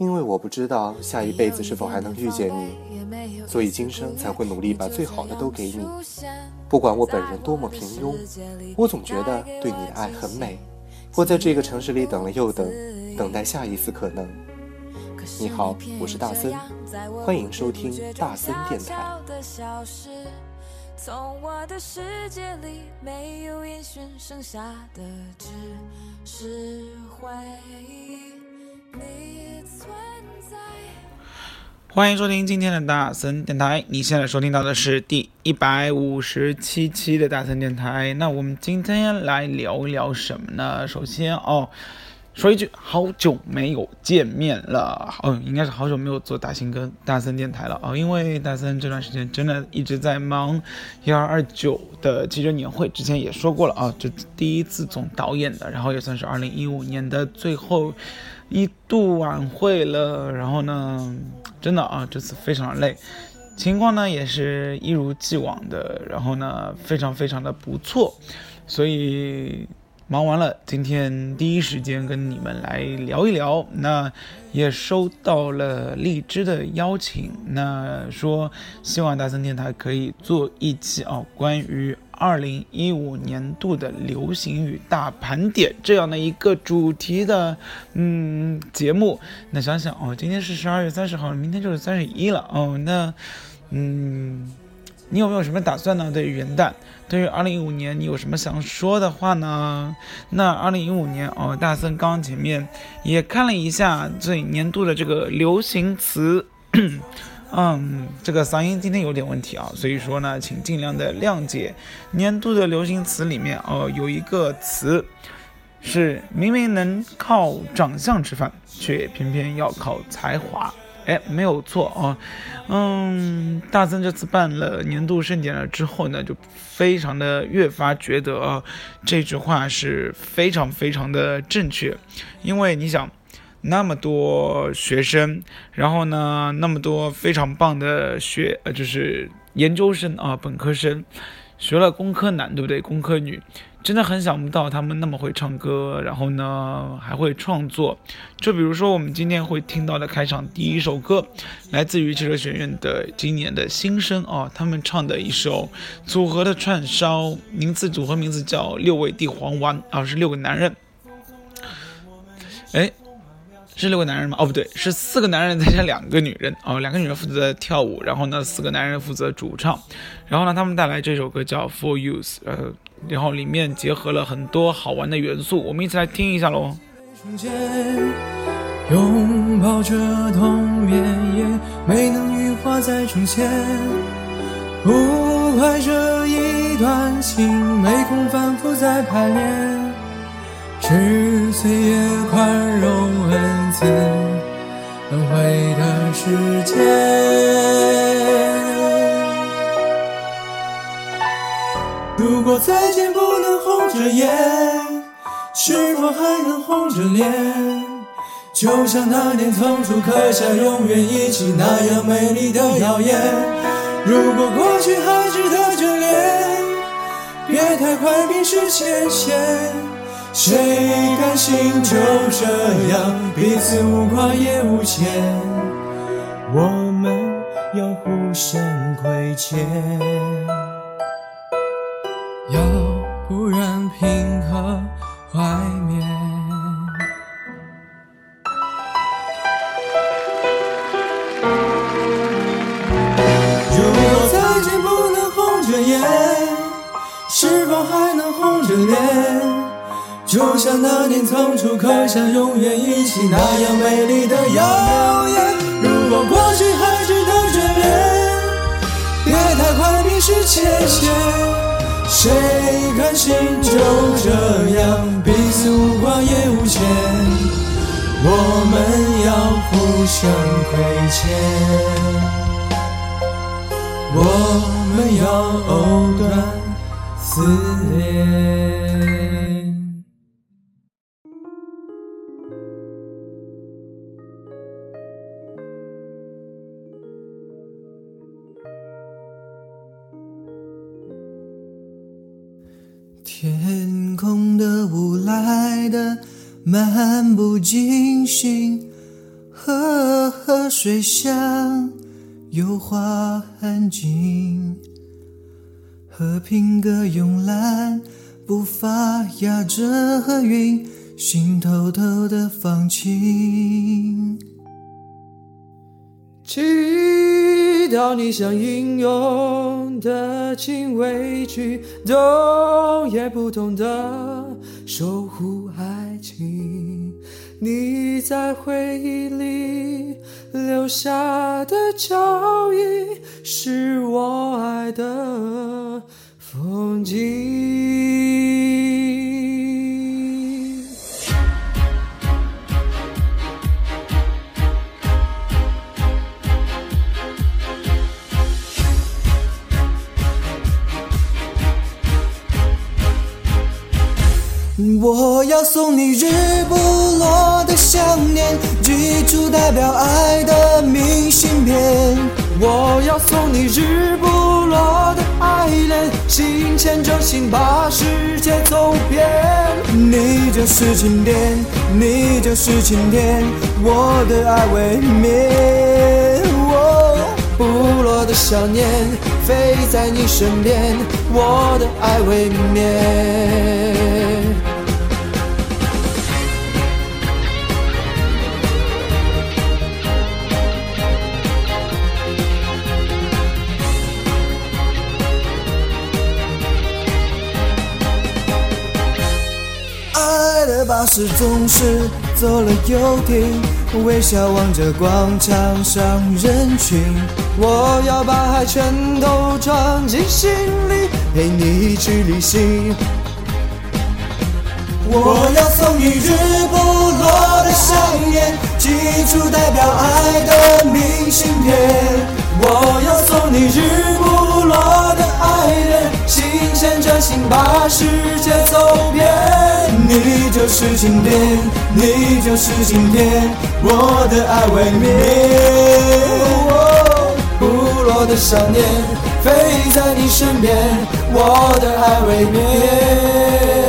因为我不知道下一辈子是否还能遇见你，所以今生才会努力把最好的都给你。不管我本人多么平庸，我总觉得对你的爱很美。我在这个城市里等了又等，等待下一次可能。你好，我是大森，欢迎收听大森电台。从我的世界里没有烟熏，剩下的只是回忆。欢迎收听今天的大森电台。你现在收听到的是第一百五十七期的大森电台。那我们今天来聊一聊什么呢？首先哦。说一句，好久没有见面了，嗯，应该是好久没有做大新跟大森电台了啊，因为大森这段时间真的一直在忙幺二二九的记者年会，之前也说过了啊，这第一次总导演的，然后也算是二零一五年的最后一度晚会了，然后呢，真的啊，这次非常累，情况呢也是一如既往的，然后呢，非常非常的不错，所以。忙完了，今天第一时间跟你们来聊一聊。那也收到了荔枝的邀请，那说希望大森电台可以做一期啊，关于二零一五年度的流行语大盘点这样的一个主题的嗯节目。那想想哦，今天是十二月三十号，明天就是三十一了哦。那嗯。你有没有什么打算呢？对于元旦，对于二零一五年，你有什么想说的话呢？那二零一五年哦，大森刚刚前面也看了一下这年度的这个流行词，嗯，这个嗓音今天有点问题啊，所以说呢，请尽量的谅解。年度的流行词里面哦，有一个词是明明能靠长相吃饭，却偏偏要靠才华。哎，没有错啊，嗯，大森这次办了年度盛典了之后呢，就非常的越发觉得啊，这句话是非常非常的正确，因为你想，那么多学生，然后呢，那么多非常棒的学，呃，就是研究生啊，本科生，学了工科男，对不对？工科女。真的很想不到他们那么会唱歌，然后呢还会创作。就比如说我们今天会听到的开场第一首歌，来自于汽车学院的今年的新生啊，他们唱的一首组合的串烧，名字组合名字叫六味地黄丸啊，是六个男人。哎。是六个男人吗？哦，不对，是四个男人再加两个女人哦，两个女人负责跳舞，然后呢，四个男人负责主唱，然后呢，他们带来这首歌叫《For You》，呃，然后里面结合了很多好玩的元素，我们一起来听一下喽。拥抱着冬眠，也没能羽化再重现，不怪这一段情，没空反复再排练。是岁月宽容恩赐轮回的时间。如果再见不能红着眼，是否还能红着脸？就像那年曾初刻下永远一起那样美丽的谣言。如果过去还值得眷恋，别太快冰释前嫌。谁甘心就这样彼此无挂也无牵？我们要互相亏欠，要不然凭何怀缅？如果再见不能红着眼，是否还能红着脸？就像那年仓促刻下永远一起那样美丽的谣言。如果过去还值得眷恋，别太快冰释前嫌。谁甘心就这样彼此无挂也无牵？我们要互相亏欠，我们要藕断丝连。的漫不经心，河水香，油画安静，和平鸽慵懒，步伐压着云，心偷偷的放晴。祈祷你像英勇的禁卫军，懂也不懂得守护爱情。你在回忆里留下的脚印，是我爱的风景。我要送你日不落的想念，寄出代表爱的明信片。我要送你日不落的爱恋，心牵着心把世界走遍。你就是晴天，你就是晴天，我的爱未眠。不落的想念，飞在你身边，我的爱未眠。巴士总是走了又停，微笑望着广场上人群。我要把爱全都装进心里，陪你去旅行。我要送你日不落的想念，寄出代表爱的明信片。我要送你日不落的爱恋，心牵着心把世界走遍。你就是庆典，你就是晴天，我的爱未眠。不落的想念，飞在你身边，我的爱未眠。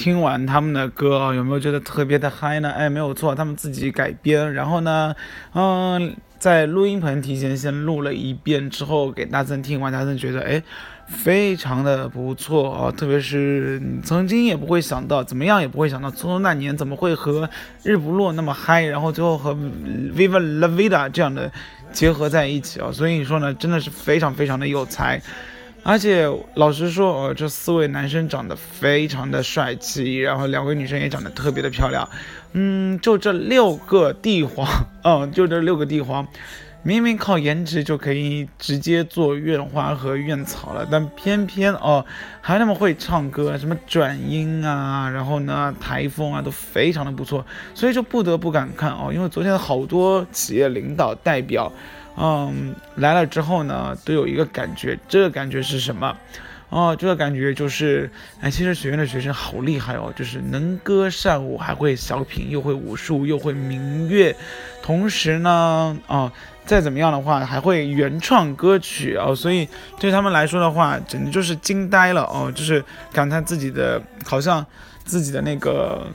听完他们的歌啊，有没有觉得特别的嗨呢？哎，没有错，他们自己改编，然后呢，嗯，在录音棚提前先录了一遍之后给大森听完，大森觉得哎，非常的不错啊，特别是曾经也不会想到，怎么样也不会想到，匆匆那年怎么会和日不落那么嗨，然后最后和 Viva La Vida 这样的结合在一起啊，所以说呢，真的是非常非常的有才。而且老实说，哦，这四位男生长得非常的帅气，然后两位女生也长得特别的漂亮。嗯，就这六个帝皇，嗯，就这六个帝皇，明明靠颜值就可以直接做院花和院草了，但偏偏哦还那么会唱歌，什么转音啊，然后呢台风啊都非常的不错，所以就不得不感叹哦，因为昨天好多企业领导代表，嗯来了之后呢，都有一个感觉，这个感觉是什么？哦，这个感觉就是，哎，其实学院的学生好厉害哦，就是能歌善舞，还会小品，又会武术，又会民乐，同时呢，啊，再怎么样的话，还会原创歌曲哦，所以对他们来说的话，简直就是惊呆了哦，就是感叹自己的，好像自己的那个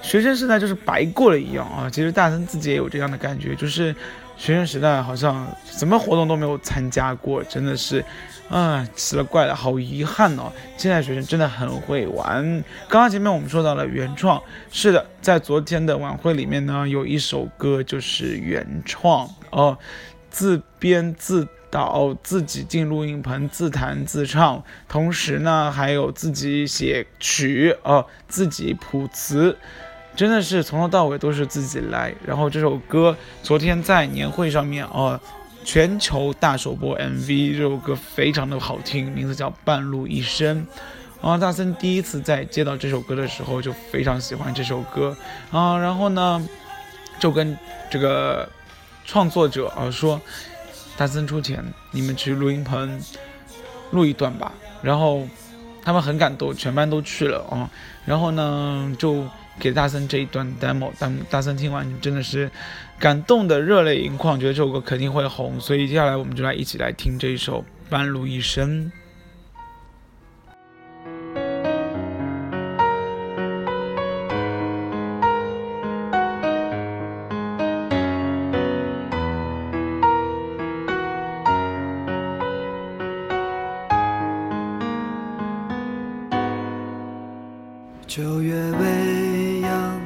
学生时代就是白过了一样啊。其实大森自己也有这样的感觉，就是学生时代好像什么活动都没有参加过，真的是。啊，奇了怪了，好遗憾哦！现在学生真的很会玩。刚刚前面我们说到了原创，是的，在昨天的晚会里面呢，有一首歌就是原创哦，自编自导，自己进录音棚，自弹自唱，同时呢还有自己写曲哦，自己谱词，真的是从头到尾都是自己来。然后这首歌昨天在年会上面哦。全球大首播 MV，这首歌非常的好听，名字叫《半路一生》。啊，大森第一次在接到这首歌的时候就非常喜欢这首歌啊，然后呢就跟这个创作者啊说，大森出钱，你们去录音棚录一段吧。然后他们很感动，全班都去了啊。然后呢就。给大森这一段 demo，大大森听完真的是感动的热泪盈眶，觉得这首歌肯定会红，所以接下来我们就来一起来听这一首《半路一生》。九月未央，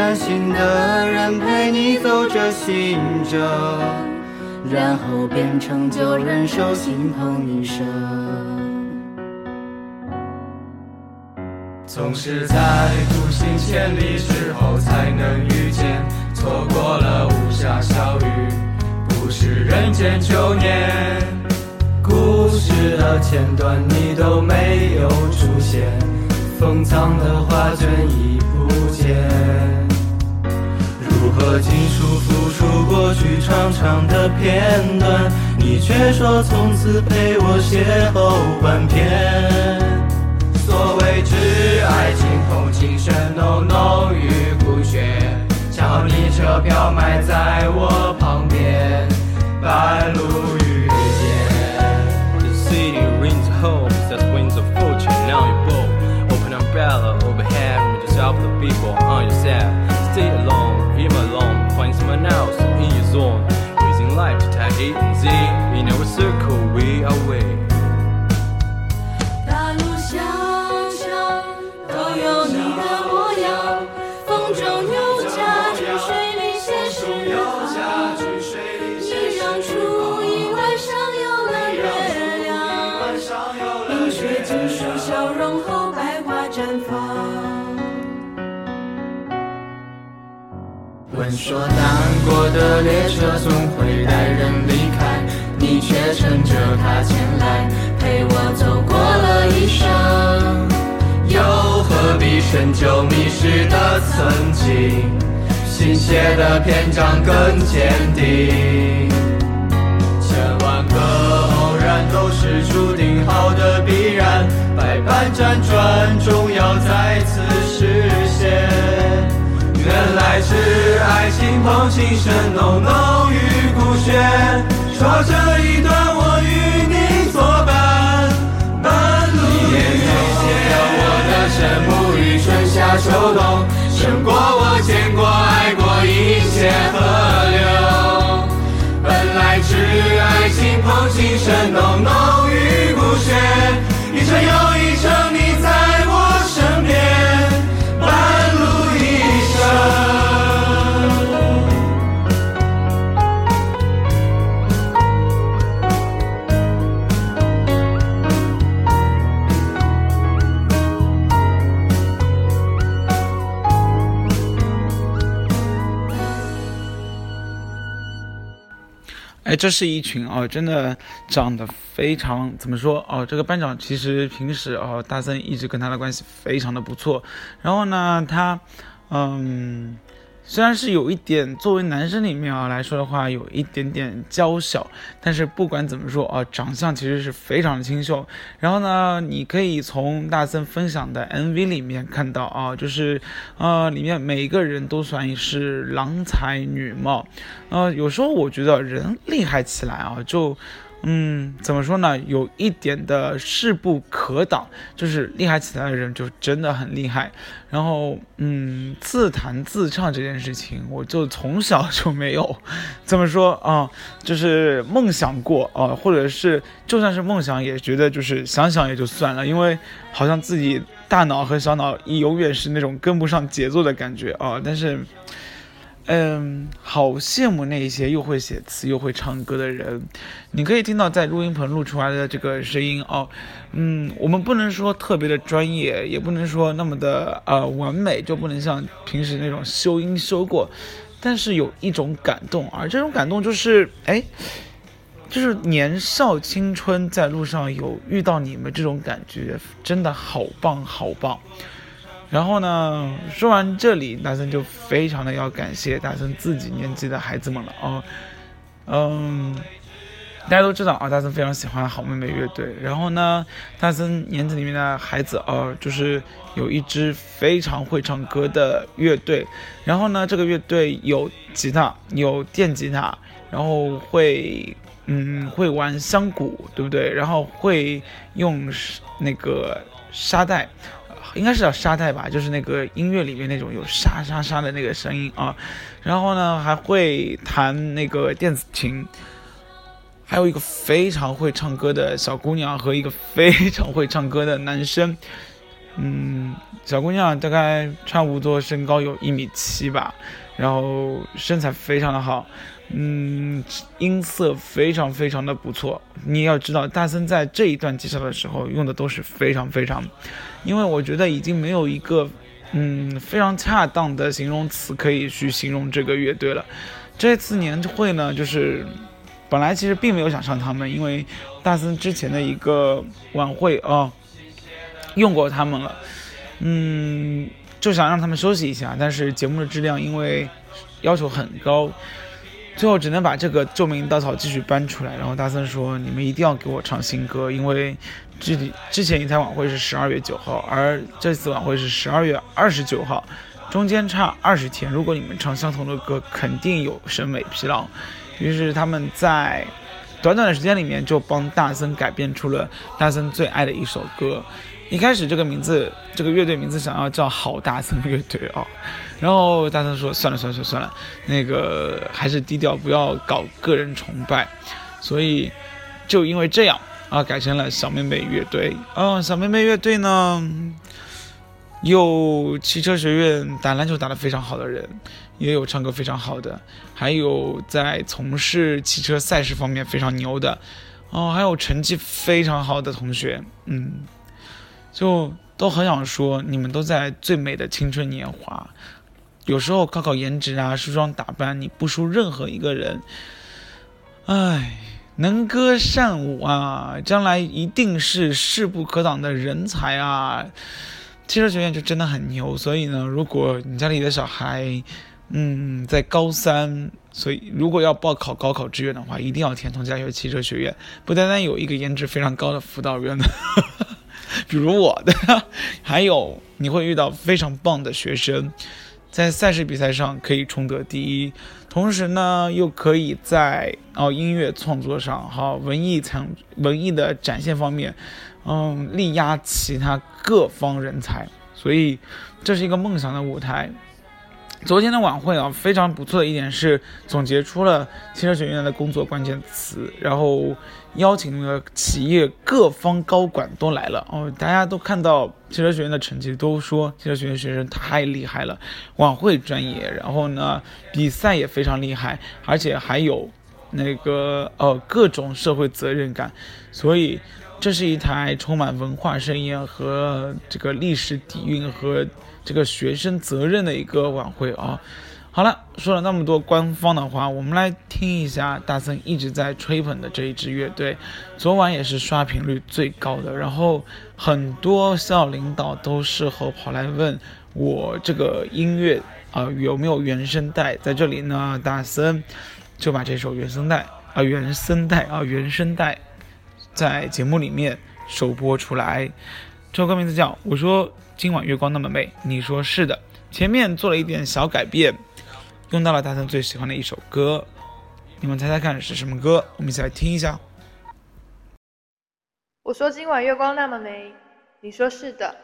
真心的人陪你走这行程，然后变成就忍受心痛一生。总是在独行千里之后才能遇见，错过了无暇小雨，不是人间旧年。故事的前段你都没有出现，封藏的画卷已不见。我尽数付出过去长长的片段？你却说从此陪我邂逅半篇。所谓挚爱，情同情深，浓浓于骨血。叫你车票埋在我旁边，半路闻说难过的列车总会带人离开，你却乘着它前来，陪我走过了一生。又何必深究迷失的曾经，新写的篇章更坚定。千万个偶然都是注定好的必然，百般辗转终要再次。来是爱情碰情深，浓浓于骨血。说这一段我与你作伴，半路遇见。我的沉默与春夏秋冬，胜过我见过爱过一切河流。本来是爱情碰情深，浓浓于。哎，这是一群哦，真的长得非常怎么说哦？这个班长其实平时哦，大森一直跟他的关系非常的不错。然后呢，他嗯。虽然是有一点，作为男生里面啊来说的话，有一点点娇小，但是不管怎么说啊，长相其实是非常的清秀。然后呢，你可以从大森分享的 MV 里面看到啊，就是呃，里面每一个人都算是郎才女貌。呃，有时候我觉得人厉害起来啊，就。嗯，怎么说呢？有一点的势不可挡，就是厉害起来的人就真的很厉害。然后，嗯，自弹自唱这件事情，我就从小就没有，怎么说啊？就是梦想过啊，或者是就算是梦想，也觉得就是想想也就算了，因为好像自己大脑和小脑永远是那种跟不上节奏的感觉啊。但是。嗯，好羡慕那些又会写词又会唱歌的人。你可以听到在录音棚录出来的这个声音哦。嗯，我们不能说特别的专业，也不能说那么的呃完美，就不能像平时那种修音修过。但是有一种感动，而这种感动就是，哎，就是年少青春在路上有遇到你们这种感觉，真的好棒好棒。然后呢，说完这里，大森就非常的要感谢大森自己年纪的孩子们了哦。嗯，大家都知道啊，大森非常喜欢好妹妹乐队。然后呢，大森年纪里面的孩子哦，就是有一支非常会唱歌的乐队。然后呢，这个乐队有吉他，有电吉他，然后会嗯会玩香鼓，对不对？然后会用那个沙袋。应该是叫沙袋吧，就是那个音乐里面那种有沙沙沙的那个声音啊。然后呢，还会弹那个电子琴，还有一个非常会唱歌的小姑娘和一个非常会唱歌的男生。嗯，小姑娘大概差不多身高有一米七吧，然后身材非常的好。嗯，音色非常非常的不错。你要知道，大森在这一段介绍的时候用的都是非常非常，因为我觉得已经没有一个嗯非常恰当的形容词可以去形容这个乐队了。这次年会呢，就是本来其实并没有想上他们，因为大森之前的一个晚会啊用过他们了，嗯，就想让他们休息一下，但是节目的质量因为要求很高。最后只能把这个救命稻草继续搬出来，然后大森说：“你们一定要给我唱新歌，因为之之前一台晚会是十二月九号，而这次晚会是十二月二十九号，中间差二十天。如果你们唱相同的歌，肯定有审美疲劳。”于是他们在短短的时间里面就帮大森改编出了大森最爱的一首歌。一开始这个名字，这个乐队名字想要叫好大森乐队啊，然后大森说算了算了算了算了，那个还是低调，不要搞个人崇拜，所以就因为这样啊，改成了小妹妹乐队。嗯，小妹妹乐队呢，有汽车学院打篮球打得非常好的人，也有唱歌非常好的，还有在从事汽车赛事方面非常牛的，哦，还有成绩非常好的同学，嗯。就都很想说，你们都在最美的青春年华，有时候靠靠颜值啊，梳妆打扮，你不输任何一个人。唉，能歌善舞啊，将来一定是势不可挡的人才啊！汽车学院就真的很牛，所以呢，如果你家里的小孩，嗯，在高三，所以如果要报考高考志愿的话，一定要填同佳学汽车学院，不单单有一个颜值非常高的辅导员的。比如我的，还有你会遇到非常棒的学生，在赛事比赛上可以冲得第一，同时呢又可以在哦音乐创作上、哈文艺层文艺的展现方面，嗯力压其他各方人才，所以这是一个梦想的舞台。昨天的晚会啊，非常不错的一点是总结出了汽车学院的工作关键词，然后邀请了企业各方高管都来了哦，大家都看到汽车学院的成绩，都说汽车学院学生太厉害了，晚会专业，然后呢比赛也非常厉害，而且还有那个呃各种社会责任感，所以这是一台充满文化盛宴和这个历史底蕴和。这个学生责任的一个晚会啊，好了，说了那么多官方的话，我们来听一下大森一直在吹捧的这一支乐队。昨晚也是刷屏率最高的，然后很多校领导都事后跑来问我这个音乐啊、有没有原声带。在这里呢，大森就把这首原声带啊、原声带啊、原声带在节目里面首播出来。这首歌名字叫《我说今晚月光那么美》，你说是的。前面做了一点小改变，用到了大森最喜欢的一首歌，你们猜猜看是什么歌？我们一起来听一下。我说今晚月光那么美，你说是的。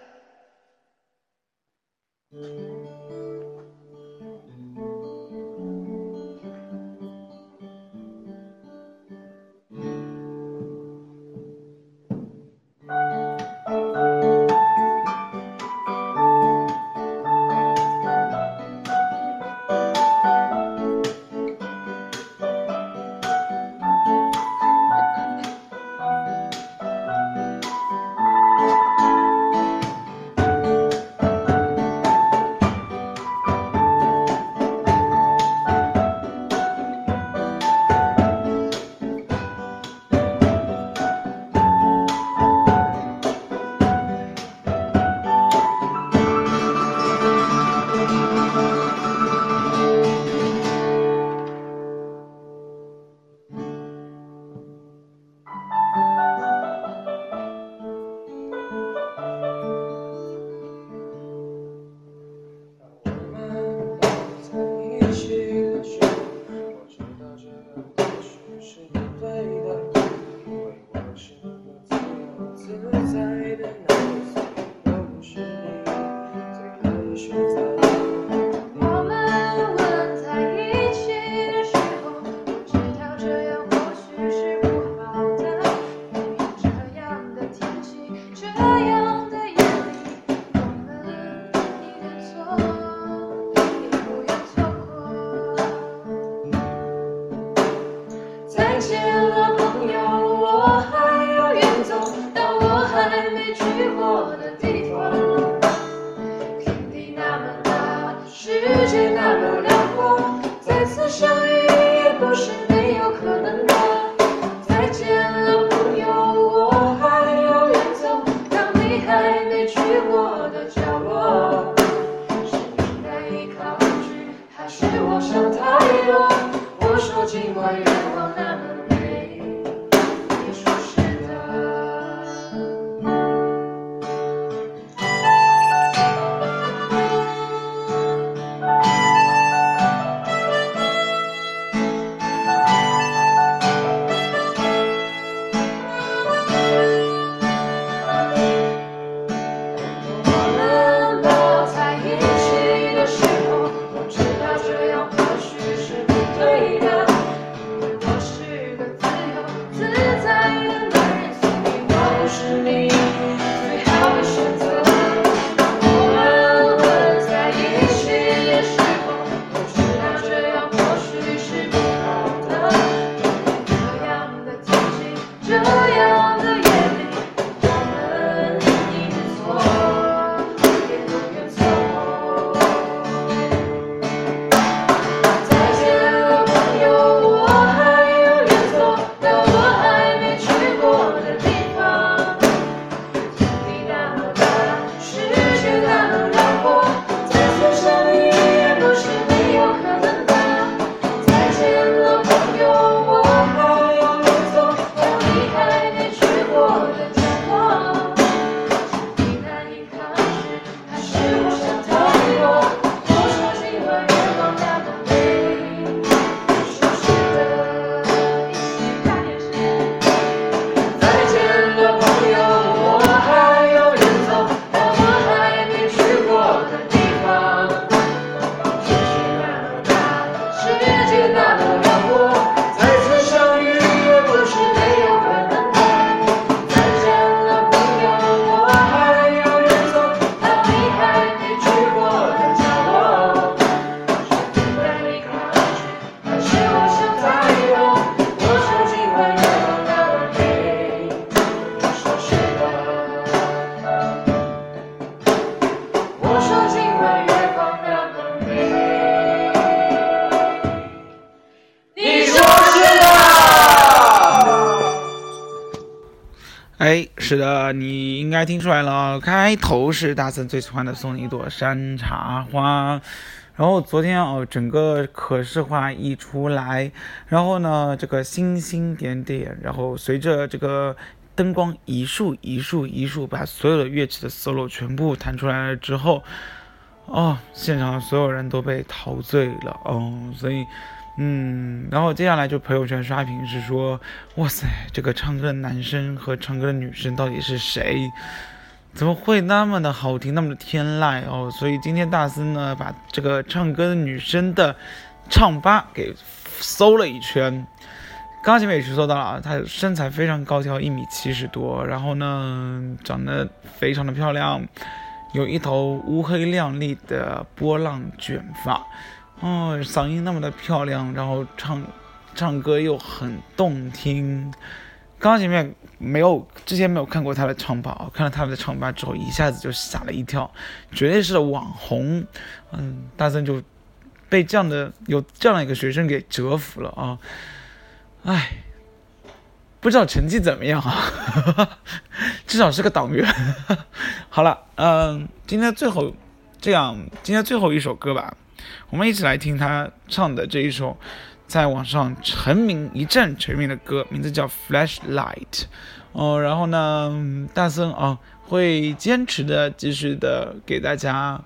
该听出来了，开头是大森最喜欢的送你一朵山茶花。然后昨天哦，整个可视化一出来，然后呢，这个星星点点，然后随着这个灯光一束一束一束，把所有的乐器的 solo 全部弹出来了之后，哦，现场所有人都被陶醉了哦，所以。嗯，然后接下来就朋友圈刷屏是说，哇塞，这个唱歌的男生和唱歌的女生到底是谁？怎么会那么的好听，那么的天籁哦？所以今天大森呢，把这个唱歌的女生的唱吧给搜了一圈。刚刚前面也是搜到了，她身材非常高挑，一米七十多，然后呢，长得非常的漂亮，有一头乌黑亮丽的波浪卷发。哦，嗓音那么的漂亮，然后唱，唱歌又很动听。刚刚前面没有，之前没有看过他的唱吧，看了他的唱吧之后，一下子就吓了一跳，绝对是网红。嗯，大森就被这样的有这样的一个学生给折服了啊！哎，不知道成绩怎么样啊，至少是个党员。好了，嗯，今天最后这样，今天最后一首歌吧。我们一起来听他唱的这一首，在网上成名一战成名的歌，名字叫《Flashlight》。哦，然后呢，大森啊会坚持的继续的给大家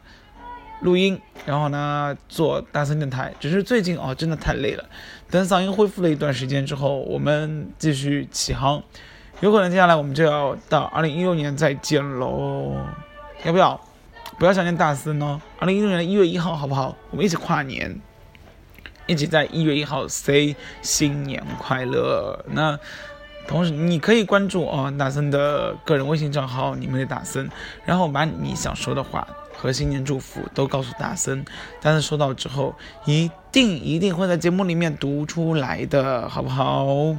录音，然后呢做大森电台。只是最近哦真的太累了，等嗓音恢复了一段时间之后，我们继续起航。有可能接下来我们就要到二零一六年再见喽，要不要？不要想念大森哦！二零一六年一月一号，好不好？我们一起跨年，一起在一月一号 say 新年快乐。那同时你可以关注哦大森的个人微信账号，你们的大森，然后把你想说的话和新年祝福都告诉大森。大森收到之后，一定一定会在节目里面读出来的，好不好？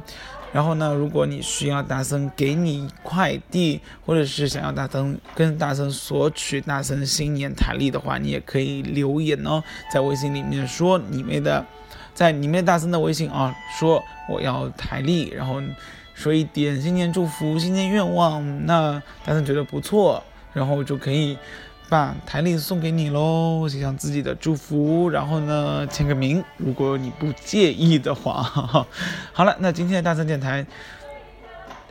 然后呢，如果你需要大森给你快递，或者是想要大森跟大森索取大森新年台历的话，你也可以留言哦，在微信里面说你们的，在你们大森的微信啊，说我要台历，然后说一点新年祝福、新年愿望，那大森觉得不错，然后就可以。把台历送给你喽，写上自己的祝福，然后呢签个名，如果你不介意的话。好了，那今天的大森电台，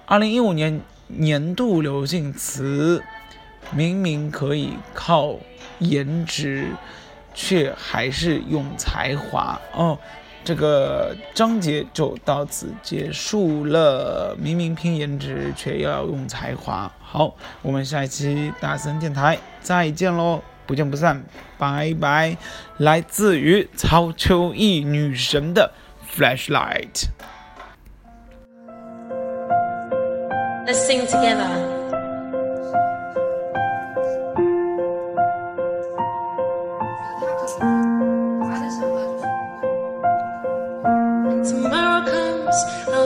二零一五年年度流行词，明明可以靠颜值，却还是用才华哦。这个章节就到此结束了。明明拼颜值，却要用才华。好，我们下一期大森电台再见喽，不见不散，拜拜。来自于曹秋意女神的 Flashlight。Let's sing together.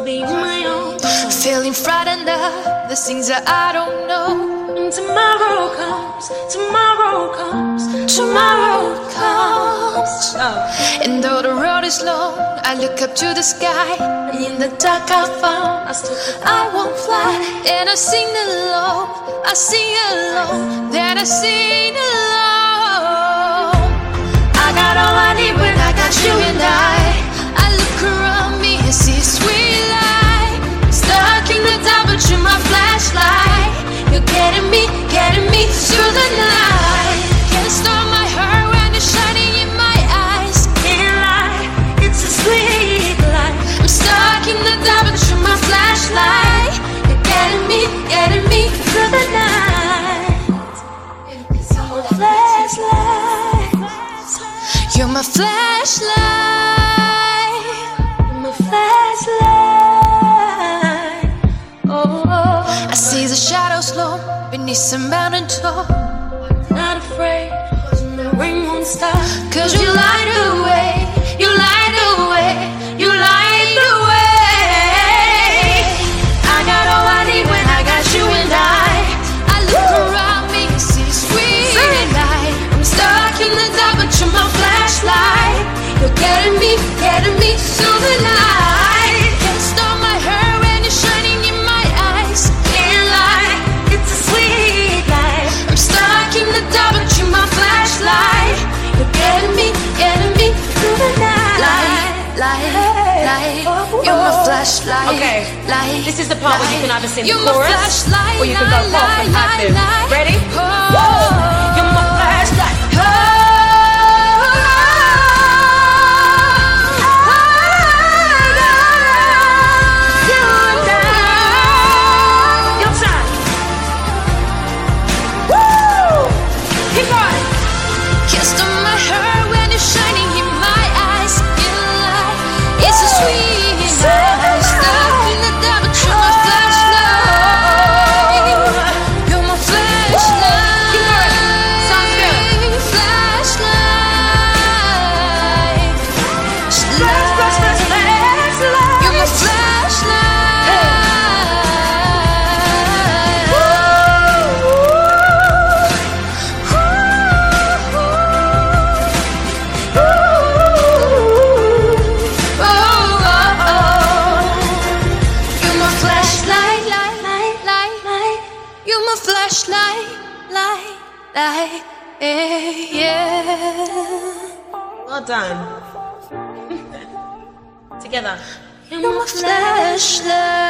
Be my own. Feeling frightened of the things that I don't know. And tomorrow comes, tomorrow comes, Tomorrow comes. Oh. And though the road is long, I look up to the sky. In the dark I found I won't fly, and I sing alone. I sing alone, then I sing alone. I got all I need when I got you and. I getting me, getting me through the night. Can't stop my heart when it's shining in my eyes. can't lie, it's a sweet. I'm stuck in the dark, my flashlight. You're getting me, getting me through the night. Flashlight, You're my flashlight. Shadows long beneath some mountain top. not afraid, the rain won't stop. Cause you light the way, you light This is the part where you can either sing the chorus or you can go off and have it. Ready? Whoa! You're my flashlight. flashlight.